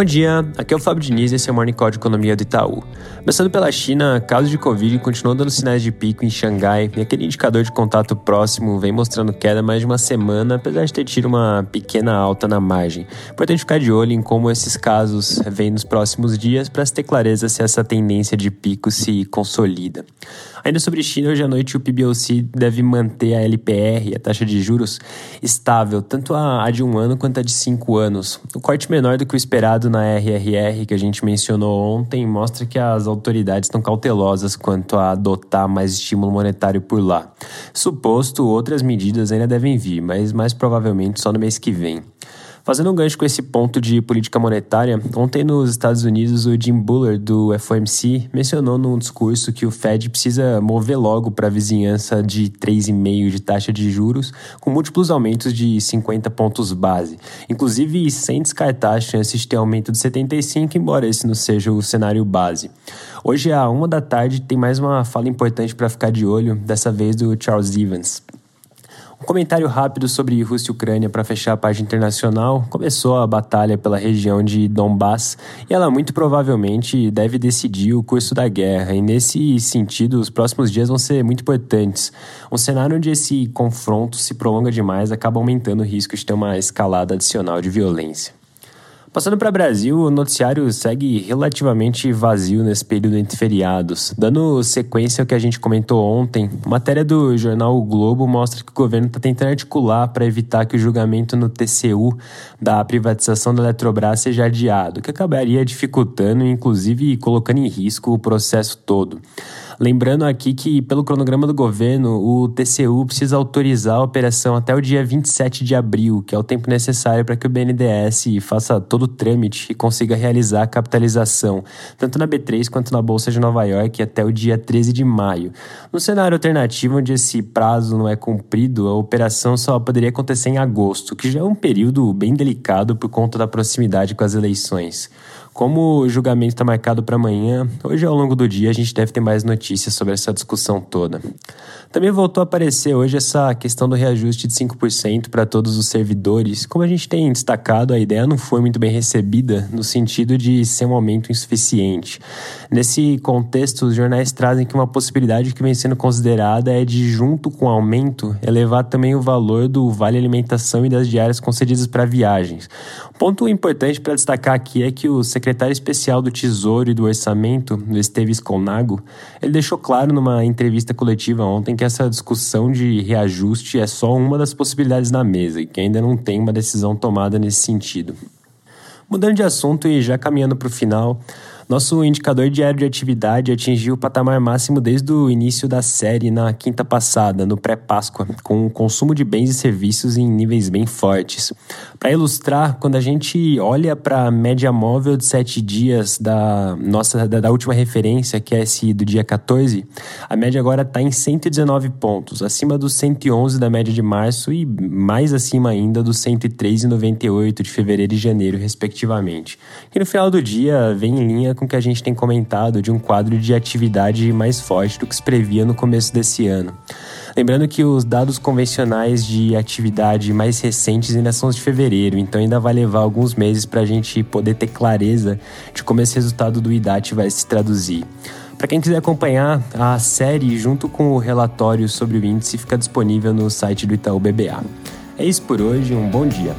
Bom dia, aqui é o Fábio Diniz e esse é o Morning Call de Economia do Itaú. Começando pela China, casos de Covid continuam dando sinais de pico em Xangai e aquele indicador de contato próximo vem mostrando queda mais de uma semana, apesar de ter tido uma pequena alta na margem. Importante ficar de olho em como esses casos vêm nos próximos dias para se ter clareza se essa tendência de pico se consolida. Ainda sobre China, hoje à noite o PBOC deve manter a LPR, a taxa de juros, estável, tanto a de um ano quanto a de cinco anos. O corte menor do que o esperado na RRR, que a gente mencionou ontem, mostra que as autoridades estão cautelosas quanto a adotar mais estímulo monetário por lá. Suposto, outras medidas ainda devem vir, mas mais provavelmente só no mês que vem. Fazendo um gancho com esse ponto de política monetária, ontem nos Estados Unidos o Jim Buller do FOMC mencionou num discurso que o Fed precisa mover logo para a vizinhança de 3,5 de taxa de juros, com múltiplos aumentos de 50 pontos base, inclusive sem descartar a chance de ter aumento de 75, embora esse não seja o cenário base. Hoje, à uma da tarde, tem mais uma fala importante para ficar de olho, dessa vez do Charles Evans. Um comentário rápido sobre Rússia e Ucrânia para fechar a página internacional. Começou a batalha pela região de Donbass e ela muito provavelmente deve decidir o curso da guerra. E nesse sentido, os próximos dias vão ser muito importantes. Um cenário onde esse confronto se prolonga demais acaba aumentando o risco de ter uma escalada adicional de violência. Passando para Brasil, o noticiário segue relativamente vazio nesse período entre feriados. Dando sequência ao que a gente comentou ontem, matéria do jornal o Globo mostra que o governo está tentando articular para evitar que o julgamento no TCU da privatização da Eletrobras seja adiado, que acabaria dificultando e, inclusive, colocando em risco o processo todo. Lembrando aqui que, pelo cronograma do governo, o TCU precisa autorizar a operação até o dia 27 de abril, que é o tempo necessário para que o BNDES faça todo o trâmite e consiga realizar a capitalização, tanto na B3 quanto na Bolsa de Nova York, até o dia 13 de maio. No cenário alternativo, onde esse prazo não é cumprido, a operação só poderia acontecer em agosto, que já é um período bem delicado por conta da proximidade com as eleições. Como o julgamento está marcado para amanhã, hoje ao longo do dia a gente deve ter mais notícias sobre essa discussão toda. Também voltou a aparecer hoje essa questão do reajuste de 5% para todos os servidores. Como a gente tem destacado, a ideia não foi muito bem recebida no sentido de ser um aumento insuficiente. Nesse contexto, os jornais trazem que uma possibilidade que vem sendo considerada é de, junto com o aumento, elevar também o valor do vale alimentação e das diárias concedidas para viagens. Ponto importante para destacar aqui é que o secretário especial do Tesouro e do Orçamento, Esteves Colnago, ele deixou claro numa entrevista coletiva ontem que essa discussão de reajuste é só uma das possibilidades na mesa e que ainda não tem uma decisão tomada nesse sentido. Mudando de assunto e já caminhando para o final, nosso indicador diário de atividade atingiu o patamar máximo desde o início da série na quinta passada, no pré-Páscoa, com o consumo de bens e serviços em níveis bem fortes. Para ilustrar, quando a gente olha para a média móvel de sete dias da nossa da, da, última referência, que é esse do dia 14, a média agora está em 119 pontos, acima dos 111 da média de março e mais acima ainda dos 103,98 de fevereiro e janeiro, respectivamente. Que no final do dia vem em linha com o que a gente tem comentado de um quadro de atividade mais forte do que se previa no começo desse ano. Lembrando que os dados convencionais de atividade mais recentes ainda são os de fevereiro, então ainda vai levar alguns meses para a gente poder ter clareza de como esse resultado do IDAT vai se traduzir. Para quem quiser acompanhar, a série, junto com o relatório sobre o índice, fica disponível no site do Itaú BBA. É isso por hoje, um bom dia.